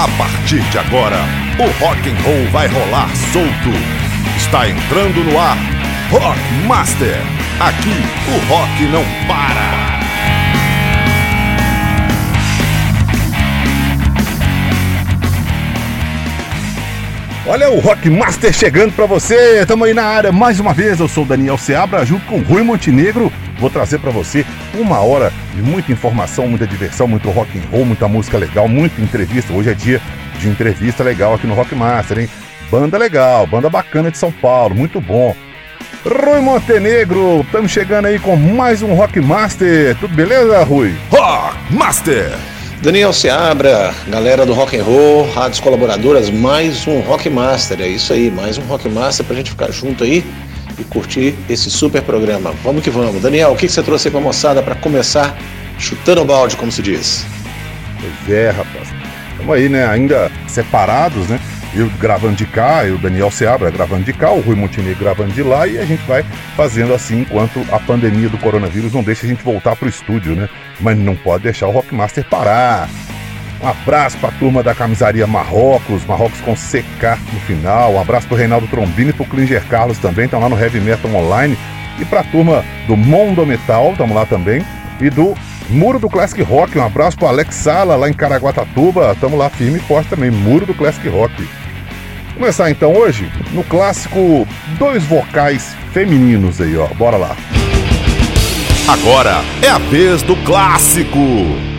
A partir de agora, o rock and roll vai rolar solto. Está entrando no ar, Rock Master. Aqui o rock não para. Olha o Rock Master chegando para você. Estamos aí na área mais uma vez. Eu sou Daniel Seabra, junto com Rui Montenegro. Vou trazer para você uma hora de muita informação, muita diversão, muito rock and roll, muita música legal, muita entrevista. Hoje é dia de entrevista legal aqui no Rock Master, hein? Banda legal, banda bacana de São Paulo, muito bom. Rui Montenegro, estamos chegando aí com mais um Rock Master. Tudo beleza, Rui? Rock Master! Daniel Seabra, galera do Rock and Roll, rádios colaboradoras, mais um Rock Master, é isso aí, mais um Rock Master pra gente ficar junto aí e curtir esse super programa. Vamos que vamos. Daniel, o que você trouxe aí pra moçada para começar chutando o balde, como se diz? Pois é, rapaz. Estamos aí, né, ainda separados, né? Eu gravando de cá, eu, Daniel Seabra, gravando de cá, o Rui Montenegro gravando de lá, e a gente vai fazendo assim enquanto a pandemia do coronavírus não deixa a gente voltar pro estúdio, né? Mas não pode deixar o Rockmaster parar. Um abraço pra turma da camisaria Marrocos, Marrocos com CK no final. Um abraço pro Reinaldo Trombini e pro Klinger Carlos também, estão lá no Heavy Metal Online. E pra turma do Mondo Metal, estamos lá também. E do Muro do Classic Rock, um abraço pro Alex Sala lá em Caraguatatuba, estamos lá firme e forte também, Muro do Classic Rock. Começar então hoje no clássico dois vocais femininos aí, ó. Bora lá. Agora é a vez do clássico.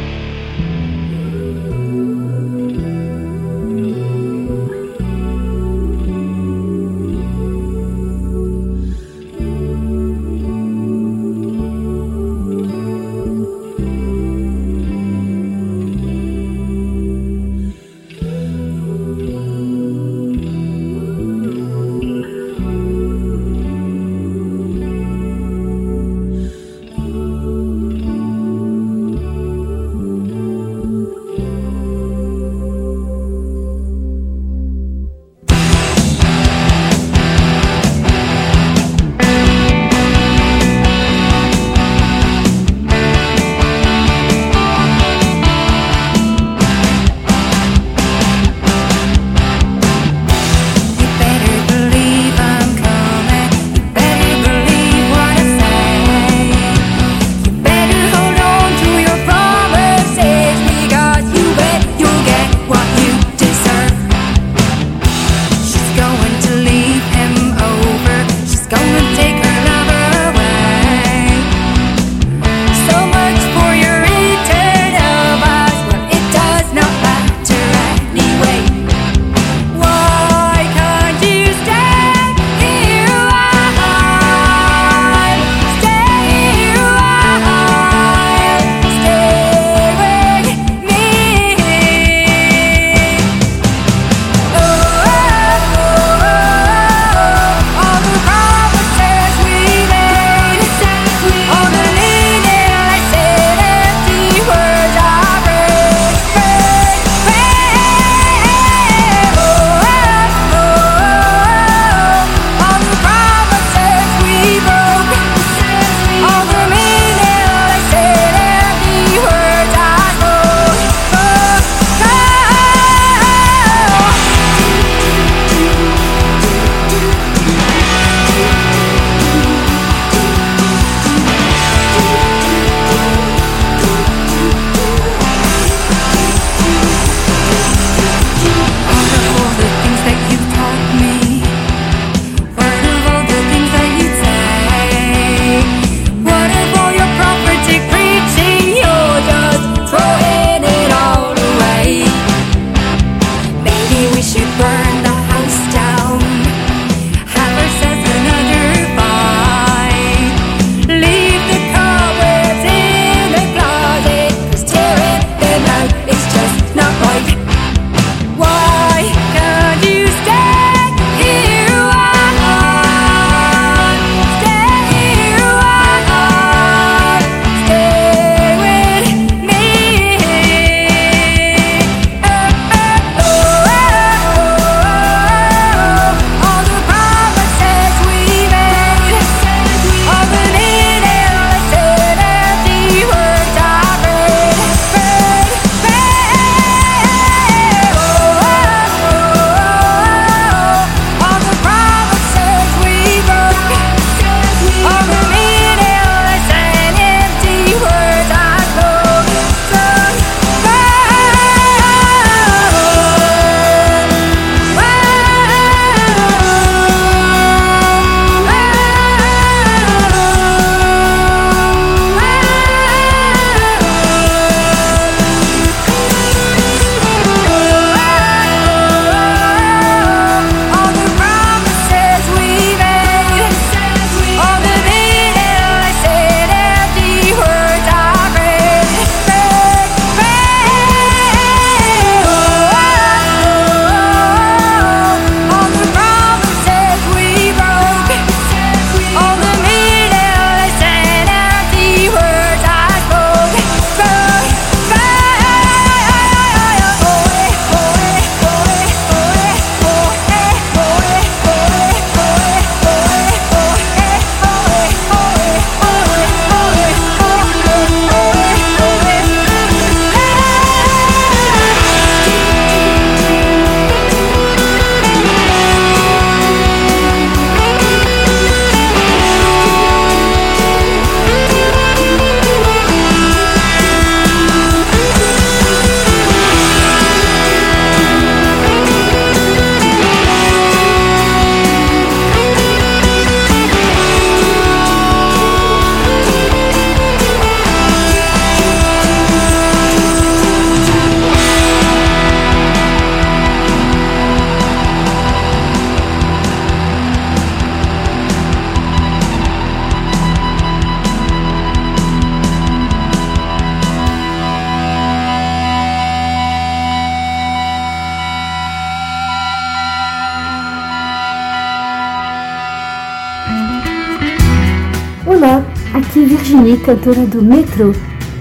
Virginie, cantora do metrô.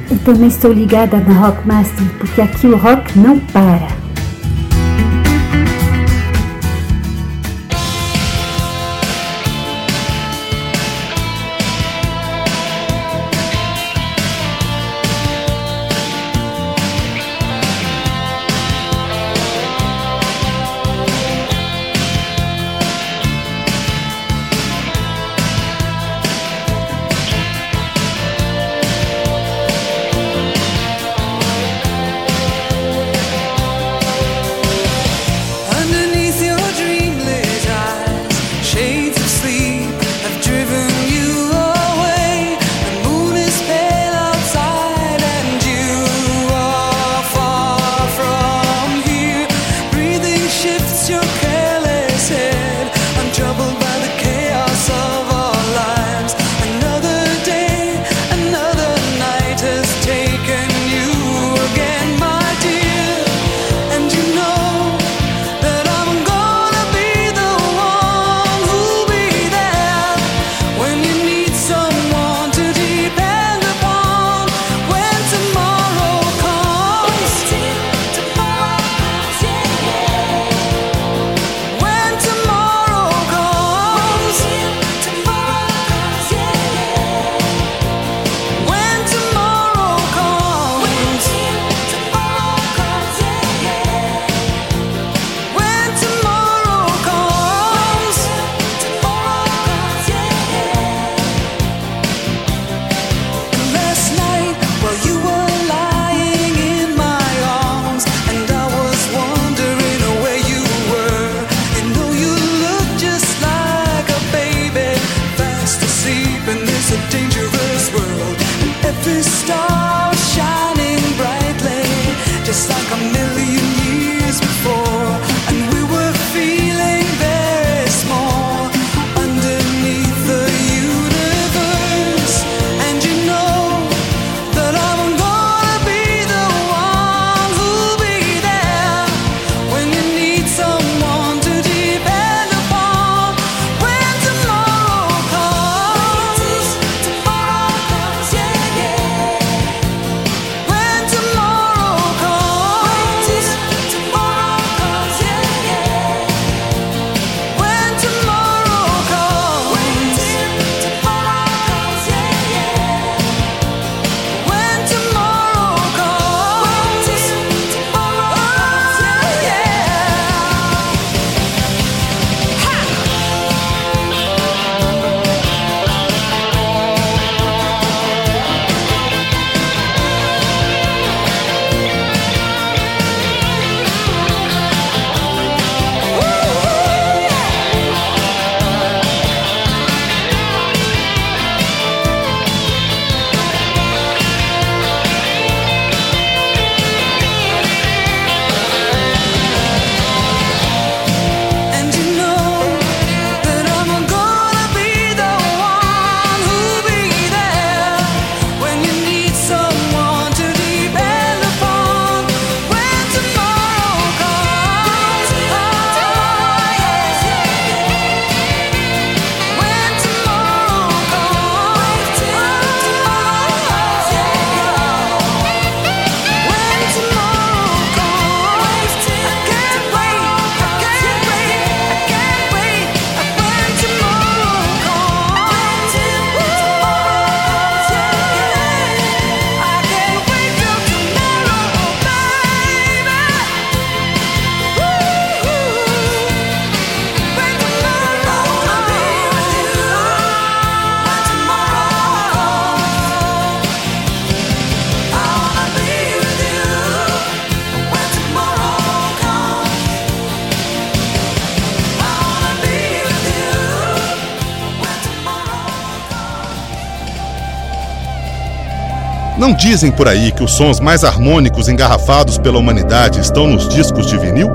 Eu também estou ligada na Rockmaster, porque aqui o rock não para. Dizem por aí que os sons mais harmônicos engarrafados pela humanidade estão nos discos de vinil?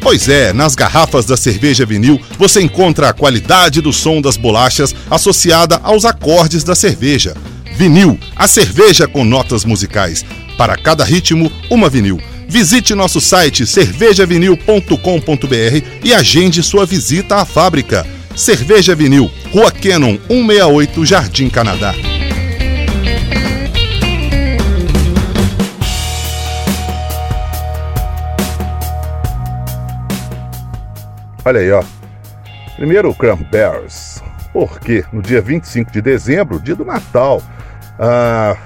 Pois é, nas garrafas da cerveja vinil você encontra a qualidade do som das bolachas associada aos acordes da cerveja. Vinil, a cerveja com notas musicais. Para cada ritmo, uma vinil. Visite nosso site cervejavinil.com.br e agende sua visita à fábrica. Cerveja Vinil, Rua Cannon 168, Jardim Canadá. Olha aí, ó. Primeiro o Cranberries. Porque no dia 25 de dezembro, dia do Natal, ah,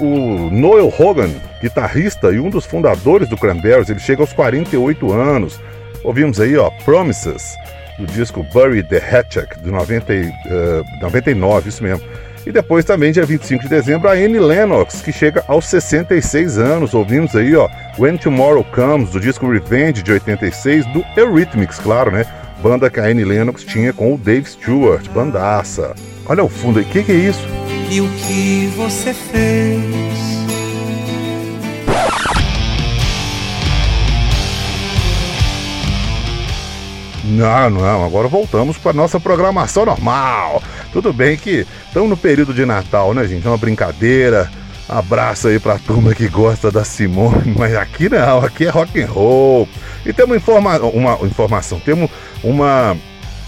o Noel Hogan, guitarrista e um dos fundadores do Cranberries, ele chega aos 48 anos. Ouvimos aí, ó, Promises, do disco Bury the Hatchet, de 90, uh, 99, isso mesmo. E depois também, dia 25 de dezembro, a Annie Lennox, que chega aos 66 anos. Ouvimos aí, ó, When Tomorrow Comes, do disco Revenge, de 86, do Eurythmics, claro, né? Banda que a Annie Lennox tinha com o Dave Stewart, bandaça. Olha o fundo aí, o que, que é isso? E o que você fez? Não, não, agora voltamos para nossa programação normal. Tudo bem que estamos no período de Natal, né, gente? É uma brincadeira. Abraço aí pra turma que gosta da Simone, mas aqui não, aqui é rock and roll. E temos informa uma informação, temos uma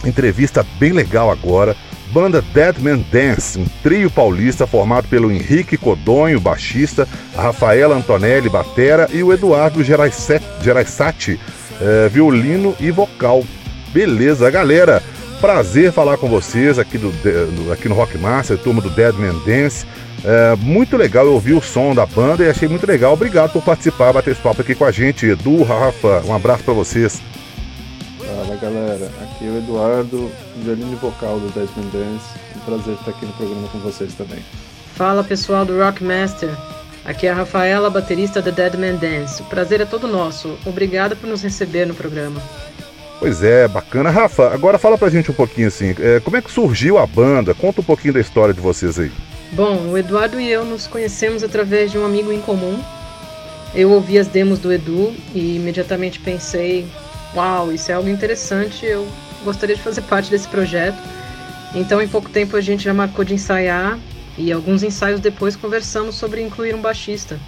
entrevista bem legal agora. Banda Dead Man Dance, um trio paulista formado pelo Henrique Codonho, baixista, Rafaela Antonelli, batera e o Eduardo Geraisati, eh, violino e vocal. Beleza, galera. Prazer falar com vocês aqui, do, aqui no Rock Master, turma do Dead Man Dance. É, muito legal, eu ouvi o som da banda e achei muito legal. Obrigado por participar, bater esse papo aqui com a gente. Edu, Rafa, um abraço para vocês. Fala galera, aqui é o Eduardo, violino vocal do Dead Man Dance. Um prazer estar aqui no programa com vocês também. Fala pessoal do Rock Master, aqui é a Rafaela, baterista da Dead Man Dance. O prazer é todo nosso. Obrigada por nos receber no programa. Pois é, bacana. Rafa, agora fala pra gente um pouquinho assim, é, como é que surgiu a banda? Conta um pouquinho da história de vocês aí. Bom, o Eduardo e eu nos conhecemos através de um amigo em comum. Eu ouvi as demos do Edu e imediatamente pensei, uau, isso é algo interessante, eu gostaria de fazer parte desse projeto. Então, em pouco tempo a gente já marcou de ensaiar e alguns ensaios depois conversamos sobre incluir um baixista.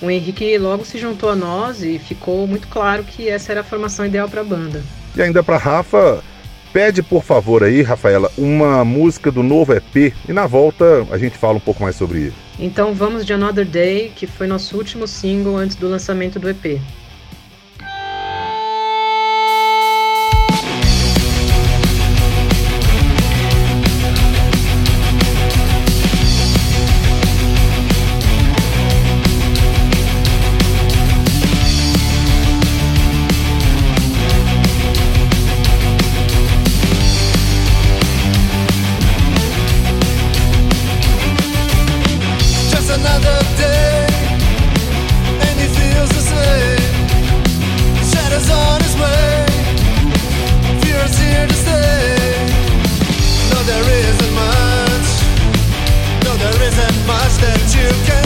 O Henrique logo se juntou a nós e ficou muito claro que essa era a formação ideal para a banda. E ainda para Rafa, pede por favor aí, Rafaela, uma música do novo EP e na volta a gente fala um pouco mais sobre ele. Então vamos de Another Day, que foi nosso último single antes do lançamento do EP. That you can.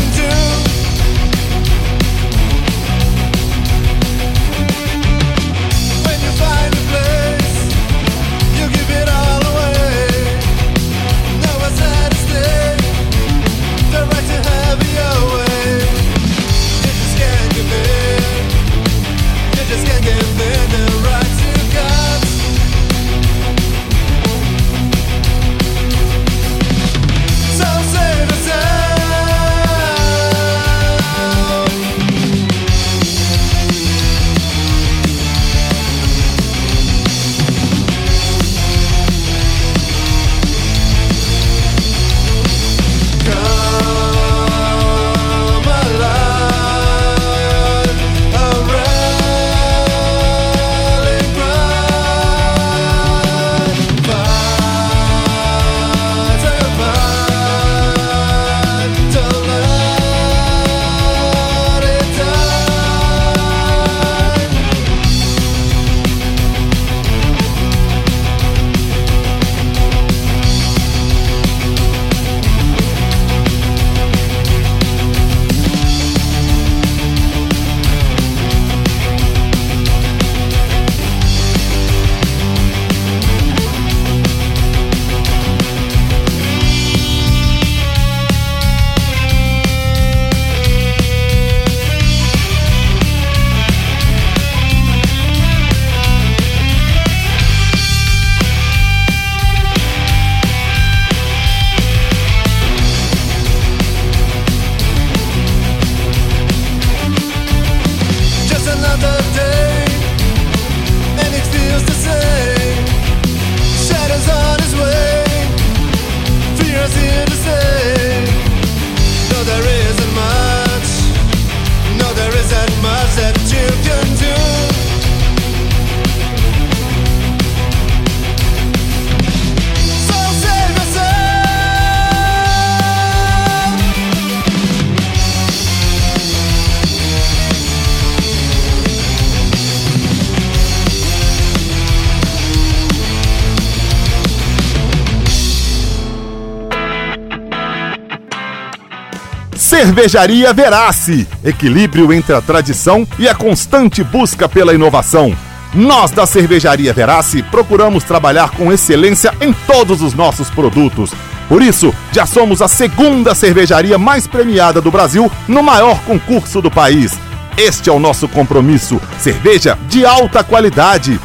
Cervejaria Verace, equilíbrio entre a tradição e a constante busca pela inovação. Nós da Cervejaria Verace procuramos trabalhar com excelência em todos os nossos produtos. Por isso, já somos a segunda cervejaria mais premiada do Brasil no maior concurso do país. Este é o nosso compromisso: cerveja de alta qualidade.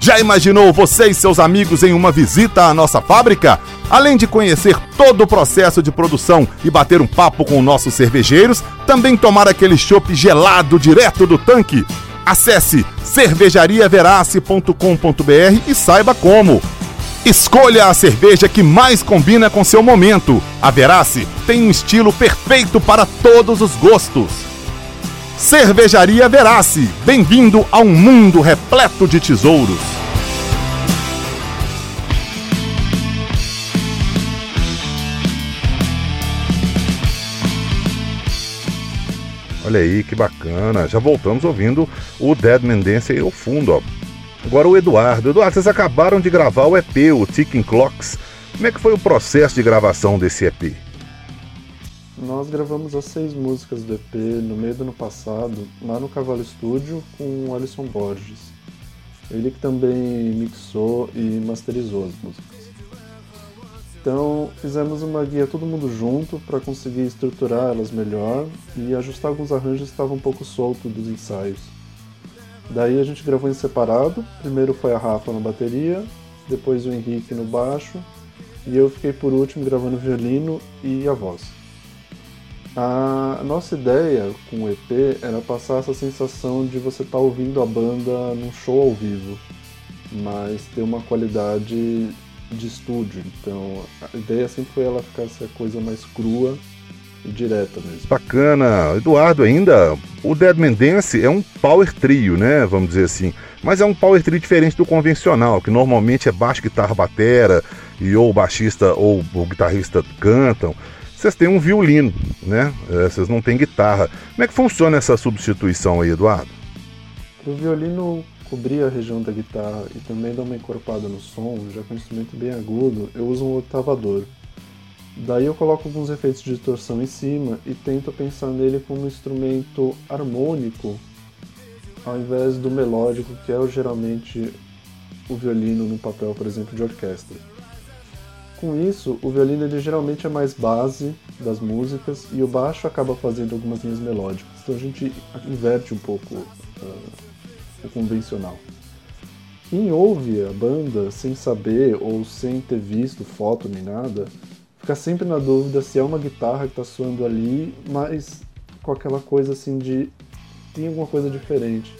Já imaginou você e seus amigos em uma visita à nossa fábrica? Além de conhecer todo o processo de produção e bater um papo com nossos cervejeiros, também tomar aquele chopp gelado direto do tanque? Acesse cervejariaverace.com.br e saiba como. Escolha a cerveja que mais combina com seu momento. A Verace tem um estilo perfeito para todos os gostos. Cervejaria Verace, bem-vindo a um mundo repleto de tesouros. Olha aí que bacana, já voltamos ouvindo o Dead Dance aí ao fundo, ó. Agora o Eduardo. Eduardo, vocês acabaram de gravar o EP, o Ticking Clocks. Como é que foi o processo de gravação desse EP? Nós gravamos as seis músicas do EP no meio do ano passado, lá no Cavalo Studio, com o Alisson Borges. Ele que também mixou e masterizou as músicas. Então fizemos uma guia todo mundo junto para conseguir estruturar elas melhor e ajustar alguns arranjos que estavam um pouco soltos dos ensaios. Daí a gente gravou em separado. Primeiro foi a Rafa na bateria, depois o Henrique no baixo e eu fiquei por último gravando violino e a voz. A nossa ideia com o EP era passar essa sensação de você estar tá ouvindo a banda num show ao vivo, mas ter uma qualidade de estúdio. Então a ideia sempre foi ela ficar essa coisa mais crua e direta mesmo. Bacana. Eduardo, ainda, o Deadman Dance é um power trio, né? Vamos dizer assim. Mas é um power trio diferente do convencional, que normalmente é baixo, guitarra, batera, e ou o baixista ou o guitarrista cantam. Vocês têm um violino, né? É, vocês não têm guitarra. Como é que funciona essa substituição aí, Eduardo? O violino cobrir a região da guitarra e também dar uma encorpada no som, já que é um instrumento bem agudo, eu uso um octavador. Daí eu coloco alguns efeitos de distorção em cima e tento pensar nele como um instrumento harmônico ao invés do melódico, que é geralmente o violino no papel, por exemplo, de orquestra. Com isso, o violino ele geralmente é mais base das músicas e o baixo acaba fazendo algumas linhas melódicas. Então a gente inverte um pouco uh, convencional. Quem ouve a banda sem saber ou sem ter visto foto nem nada, fica sempre na dúvida se é uma guitarra que está soando ali, mas com aquela coisa assim de tem alguma coisa diferente.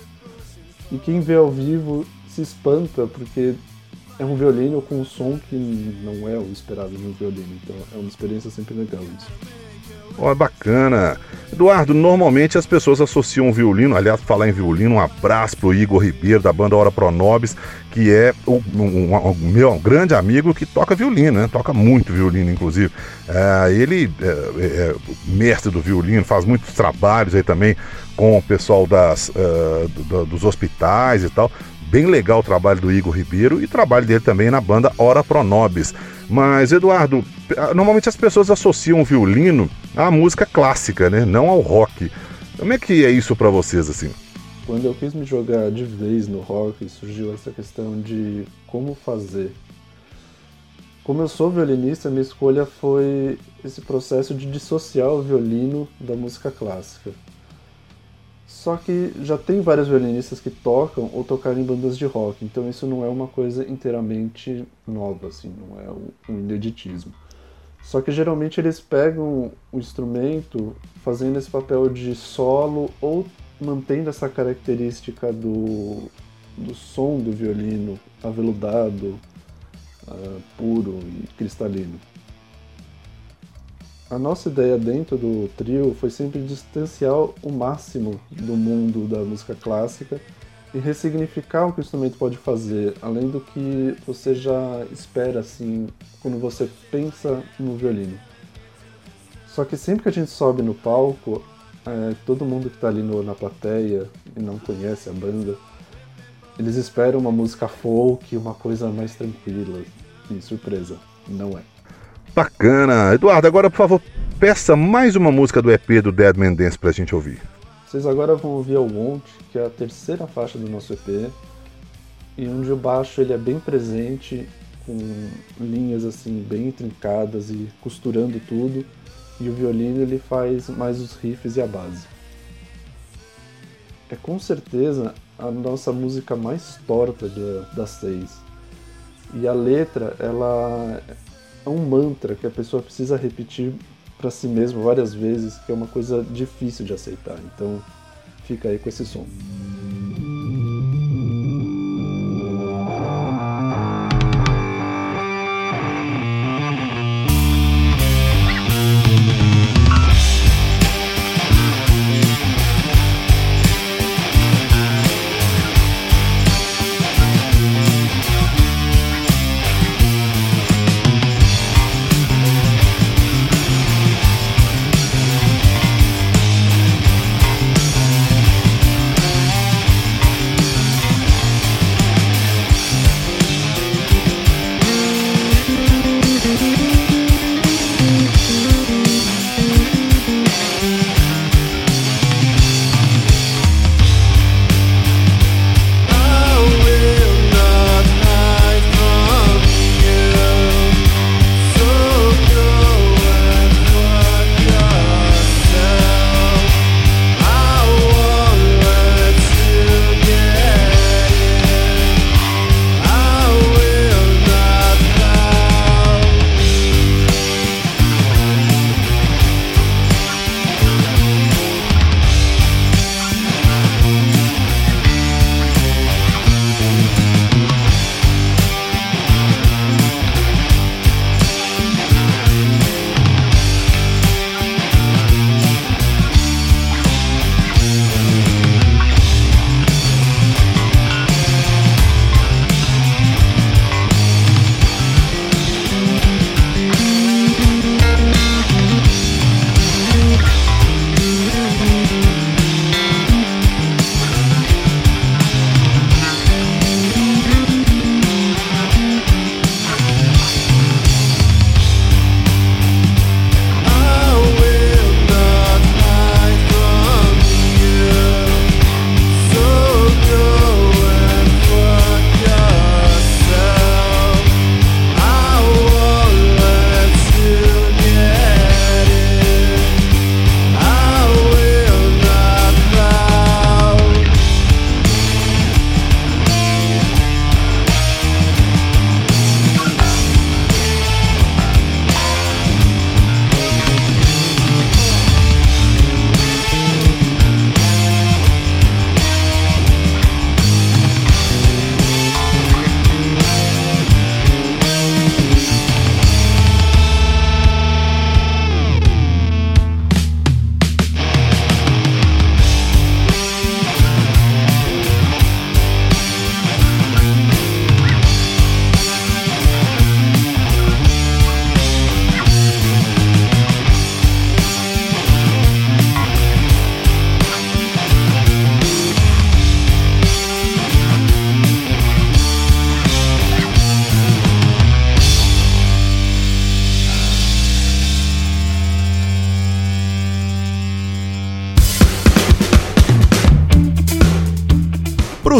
E quem vê ao vivo se espanta porque é um violino com um som que não é o esperado de um violino. Então é uma experiência sempre legal isso. Ó, oh, bacana. Eduardo, normalmente as pessoas associam o violino, aliás, falar em violino, um abraço pro Igor Ribeiro, da banda Hora Pronobis, que é o, um, um, um, meu grande amigo que toca violino, né? Toca muito violino, inclusive. É, ele é, é, é mestre do violino, faz muitos trabalhos aí também com o pessoal das, uh, do, dos hospitais e tal. Bem legal o trabalho do Igor Ribeiro e trabalho dele também na banda Hora Pronobis. Mas, Eduardo, normalmente as pessoas associam o violino à música clássica, né? Não ao rock. Como é que é isso para vocês, assim? Quando eu quis me jogar de vez no rock, surgiu essa questão de como fazer. Como eu sou violinista, minha escolha foi esse processo de dissociar o violino da música clássica. Só que já tem vários violinistas que tocam ou tocaram em bandas de rock, então isso não é uma coisa inteiramente nova, assim, não é um ineditismo. Só que geralmente eles pegam o instrumento fazendo esse papel de solo ou mantendo essa característica do, do som do violino aveludado, uh, puro e cristalino. A nossa ideia dentro do trio foi sempre distanciar o máximo do mundo da música clássica e ressignificar o que o instrumento pode fazer, além do que você já espera assim quando você pensa no violino. Só que sempre que a gente sobe no palco, é, todo mundo que está ali no, na plateia e não conhece a banda, eles esperam uma música folk, uma coisa mais tranquila. E surpresa, não é. Bacana. Eduardo, agora por favor, peça mais uma música do EP do Dead Man Dance pra gente ouvir. Vocês agora vão ouvir o Want, que é a terceira faixa do nosso EP, e onde o baixo ele é bem presente, com linhas assim bem intrincadas e costurando tudo, e o violino ele faz mais os riffs e a base. É com certeza a nossa música mais torta das seis. E a letra, ela é um mantra que a pessoa precisa repetir para si mesmo várias vezes, que é uma coisa difícil de aceitar. Então, fica aí com esse som.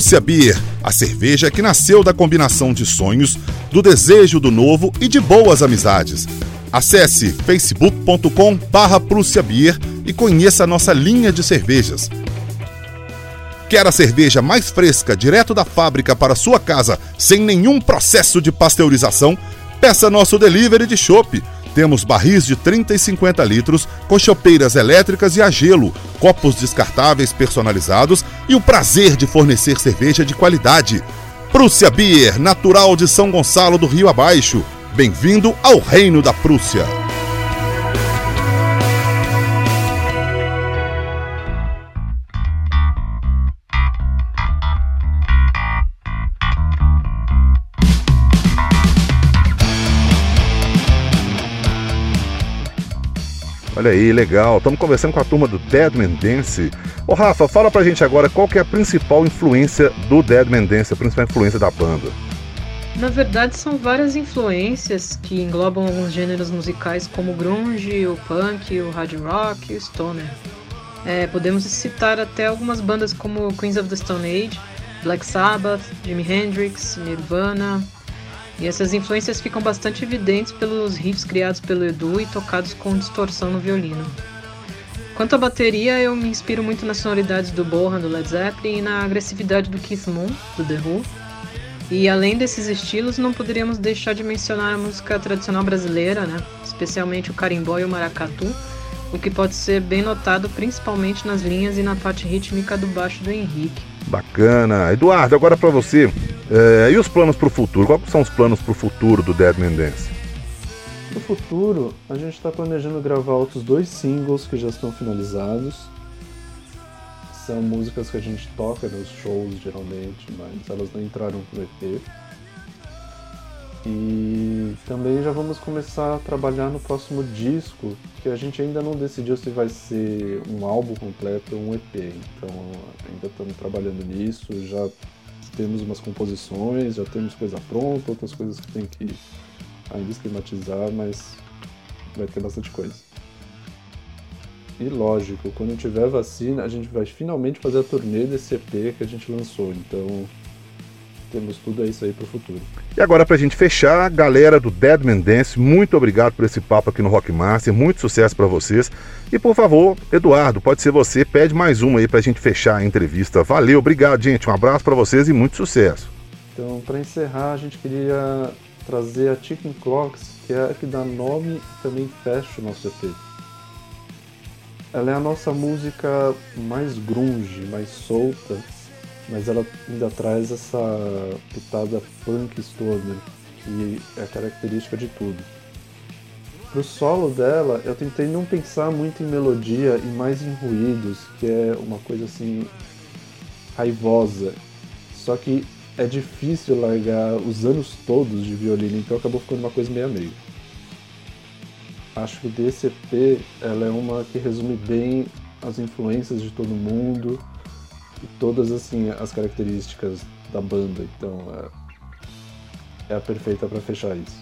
Prússia Beer, a cerveja que nasceu da combinação de sonhos, do desejo do novo e de boas amizades. Acesse facebook.com barra e conheça a nossa linha de cervejas. Quer a cerveja mais fresca direto da fábrica para sua casa, sem nenhum processo de pasteurização? Peça nosso delivery de chopp temos barris de 30 e 50 litros, com chopeiras elétricas e a gelo, copos descartáveis personalizados e o prazer de fornecer cerveja de qualidade. Prússia Beer, natural de São Gonçalo do Rio Abaixo. Bem-vindo ao Reino da Prússia. Olha aí, legal. Estamos conversando com a turma do Deadman Dance. Ô Rafa, fala pra gente agora qual que é a principal influência do Deadman Dance, a principal influência da banda. Na verdade, são várias influências que englobam alguns gêneros musicais como o grunge, o punk, o hard rock e o stoner. É, podemos citar até algumas bandas como Queens of the Stone Age, Black Sabbath, Jimi Hendrix, Nirvana. E essas influências ficam bastante evidentes pelos riffs criados pelo Edu e tocados com distorção no violino. Quanto à bateria, eu me inspiro muito nas sonoridades do Bohan do Led Zeppelin e na agressividade do Keith Moon, do The Who. E além desses estilos, não poderíamos deixar de mencionar a música tradicional brasileira, né? especialmente o carimbó e o maracatu, o que pode ser bem notado principalmente nas linhas e na parte rítmica do baixo do Henrique. Bacana. Eduardo, agora para você, é, e os planos para o futuro? Quais são os planos para o futuro do Dead Man Dance? No futuro, a gente está planejando gravar outros dois singles que já estão finalizados. São músicas que a gente toca nos shows geralmente, mas elas não entraram no EP. E também já vamos começar a trabalhar no próximo disco, que a gente ainda não decidiu se vai ser um álbum completo ou um EP. Então ainda estamos trabalhando nisso, já temos umas composições, já temos coisa pronta, outras coisas que tem que ainda esquematizar, mas vai ter bastante coisa. E lógico, quando tiver vacina, a gente vai finalmente fazer a turnê desse EP que a gente lançou. Então temos tudo isso aí pro futuro. E agora pra gente fechar, galera do Deadman Dance, muito obrigado por esse papo aqui no Rock Master, muito sucesso para vocês. E por favor, Eduardo, pode ser você, pede mais uma aí pra gente fechar a entrevista. Valeu, obrigado, gente. Um abraço para vocês e muito sucesso. Então, para encerrar, a gente queria trazer a Chicken Clocks, que é a que dá nome e também fecha o nosso EP. Ela é a nossa música mais grunge, mais solta, mas ela ainda traz essa pitada funk stoner, que é característica de tudo. Pro solo dela, eu tentei não pensar muito em melodia e mais em ruídos, que é uma coisa assim raivosa. Só que é difícil largar os anos todos de violino, então acabou ficando uma coisa meio a meio. Acho que desse EP ela é uma que resume bem as influências de todo mundo e todas assim as características da banda, então é, é a perfeita para fechar isso.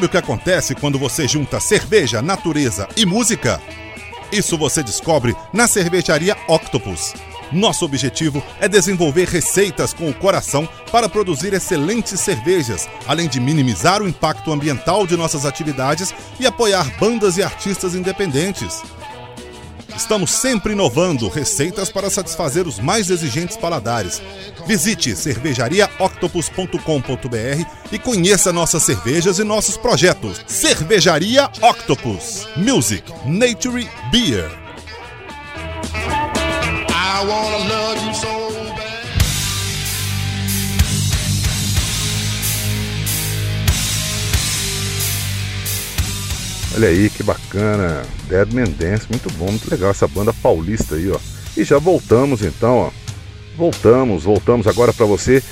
Sabe o que acontece quando você junta cerveja, natureza e música? Isso você descobre na cervejaria Octopus. Nosso objetivo é desenvolver receitas com o coração para produzir excelentes cervejas, além de minimizar o impacto ambiental de nossas atividades e apoiar bandas e artistas independentes. Estamos sempre inovando receitas para satisfazer os mais exigentes paladares. Visite cervejariaoctopus.com.br e conheça nossas cervejas e nossos projetos. Cervejaria Octopus. Music, Nature, Beer. I wanna love Olha aí que bacana, Deadman Dance, muito bom, muito legal essa banda paulista aí, ó. E já voltamos então, ó. Voltamos, voltamos agora para você.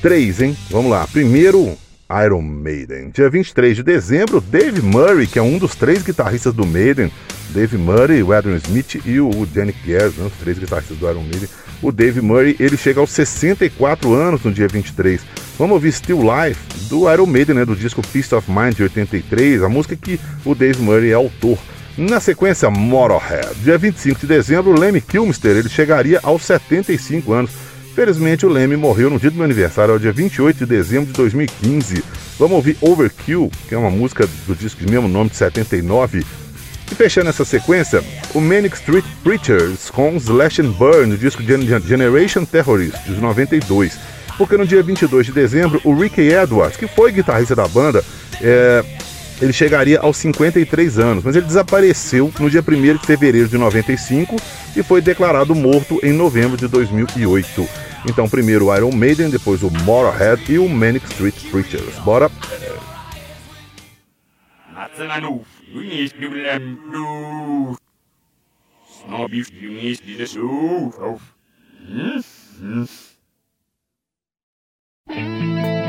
Três, hein? Vamos lá. Primeiro, Iron Maiden. Dia 23 de dezembro, Dave Murray, que é um dos três guitarristas do Maiden, Dave Murray, o Adrian Smith e o Danny Gers, né, os três guitarristas do Iron Maiden. O Dave Murray, ele chega aos 64 anos no dia 23. Vamos ouvir Still Life do Iron Maiden, né, do disco Peace of Mind de 83, a música que o Dave Murray é autor. Na sequência, Motorhead. Dia 25 de dezembro, Lemmy Kilmister, ele chegaria aos 75 anos. Felizmente, o Lemmy morreu no dia do meu aniversário, ao dia 28 de dezembro de 2015. Vamos ouvir Overkill, que é uma música do disco de mesmo nome de 79. E fechando essa sequência, o Manic Street Preachers com Slash and Burn, do disco Generation Terrorist, de 92 porque no dia 22 de dezembro, o Ricky Edwards, que foi guitarrista da banda, é, ele chegaria aos 53 anos, mas ele desapareceu no dia 1 de fevereiro de 95 e foi declarado morto em novembro de 2008. Então, primeiro o Iron Maiden, depois o Motorhead e o Manic Street Preachers. Bora! Snobish, you need to do. Música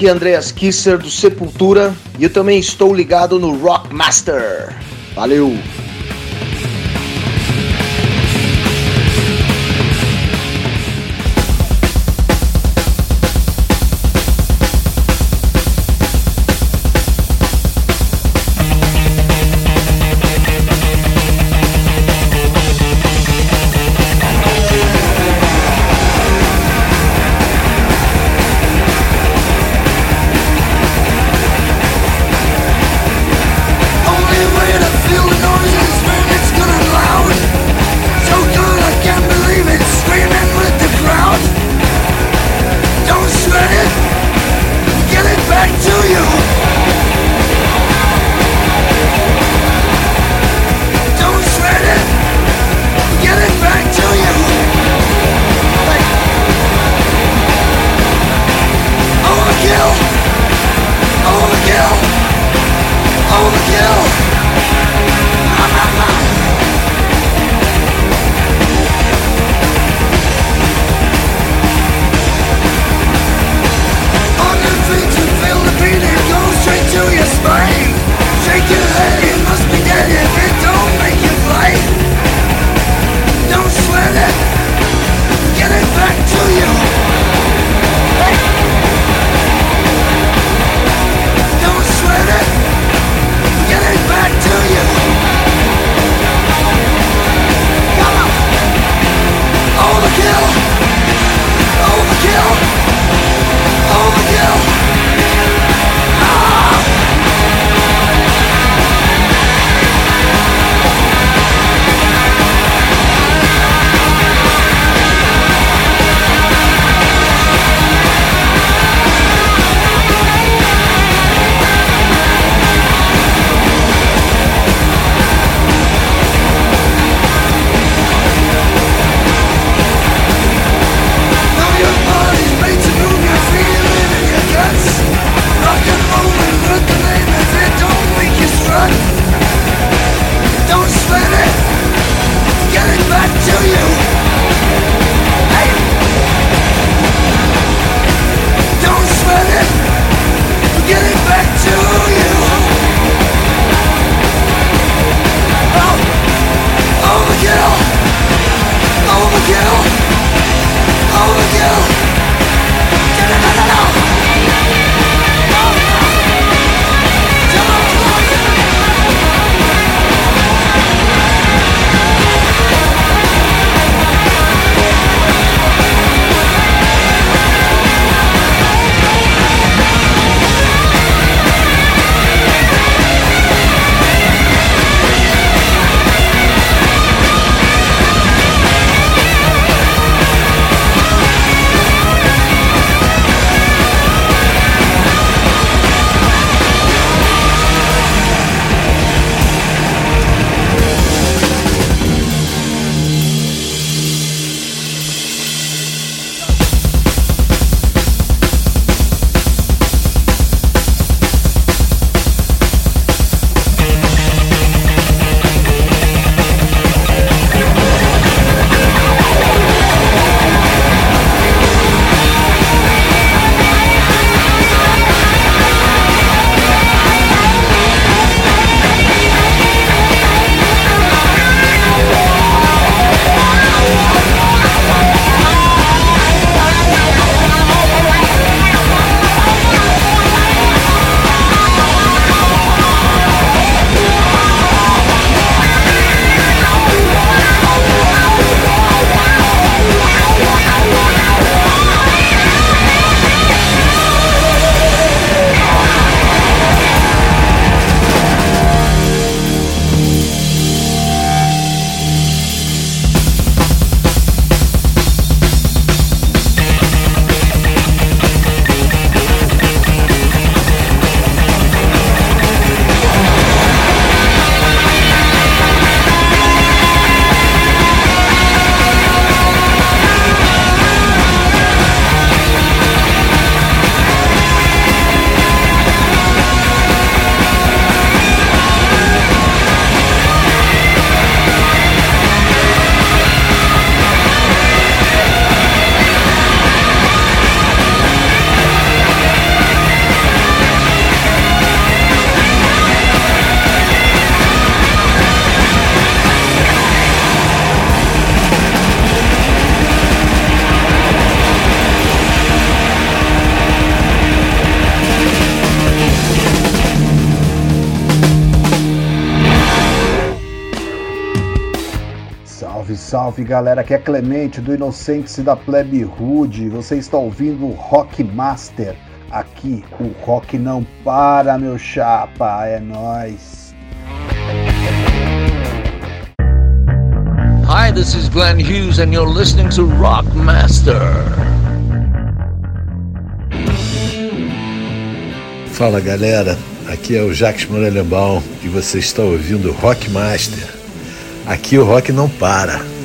aqui Andreas Kisser do Sepultura e eu também estou ligado no Rockmaster. Valeu! Salve galera, aqui é Clemente do Inocentes da Plebe Rude. Você está ouvindo o Rock Master. Aqui o rock não para, meu chapa, é nós. Hi, this is Glenn Hughes and you're listening to Rock Master. Fala galera, aqui é o Jacques Morelembal e você está ouvindo Rock Master. Aqui o rock não para.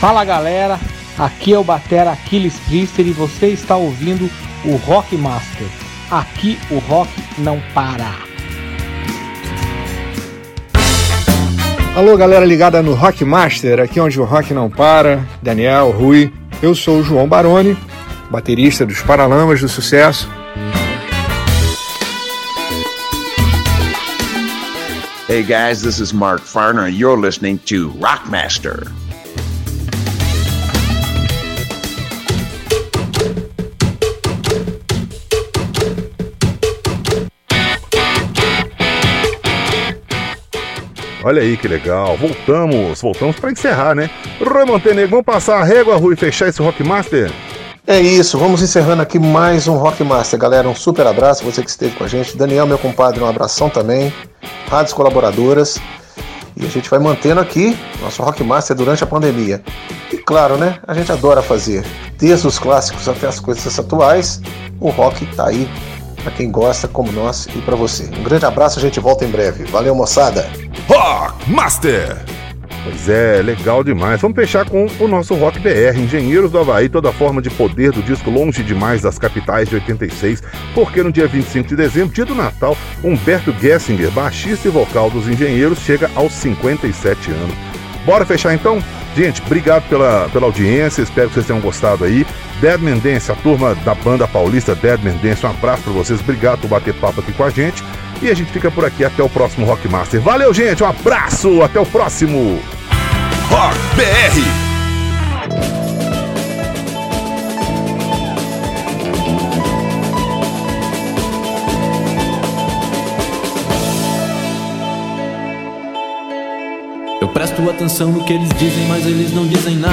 Fala galera, aqui é o Batera Aquiles Priester e você está ouvindo o Rock Master. Aqui o rock não para. Alô galera ligada no Rock Master, aqui onde o rock não para. Daniel, Rui, eu sou o João Baroni, baterista dos Paralamas do Sucesso. Hey guys, this is Mark Farner. You're listening to Rockmaster. Olha aí que legal. Voltamos, voltamos para encerrar, né? Rui Montenegro, vamos passar a régua, Rui, fechar esse Rockmaster? É isso, vamos encerrando aqui mais um Rockmaster, galera. Um super abraço, você que esteve com a gente. Daniel, meu compadre, um abração também. Rádios colaboradoras. E a gente vai mantendo aqui nosso Rockmaster durante a pandemia. E claro, né? A gente adora fazer, desde os clássicos até as coisas atuais. O rock tá aí para quem gosta, como nós e para você. Um grande abraço, a gente volta em breve. Valeu, moçada. Rockmaster! Pois é, legal demais. Vamos fechar com o nosso Rock BR, Engenheiros do Havaí, toda forma de poder do disco longe demais das capitais de 86, porque no dia 25 de dezembro, dia do Natal, Humberto Gessinger, baixista e vocal dos Engenheiros, chega aos 57 anos. Bora fechar então? Gente, obrigado pela, pela audiência, espero que vocês tenham gostado aí. Dead Mendense, a turma da banda paulista Dead Mendense, um abraço pra vocês, obrigado por bater papo aqui com a gente. E a gente fica por aqui até o próximo Rockmaster. Valeu, gente, um abraço, até o próximo Rock BR. Eu presto atenção no que eles dizem, mas eles não dizem nada.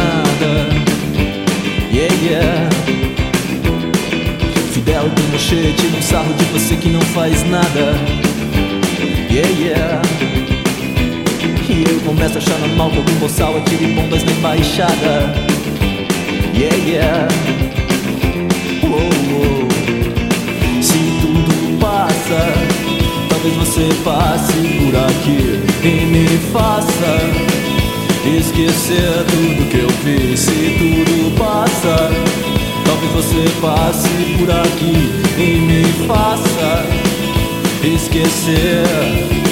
Yeah, yeah. Fidel tem mochete, um sarro de você que não faz nada. Yeah, yeah. E eu começo a achar normal que algum boçal atire bombas na embaixada. Yeah, yeah. Uou, uou. Se tudo passa, talvez você passe por aqui e me faça esquecer tudo que eu fiz. Se tudo passa, talvez você passe por aqui e me faça esquecer.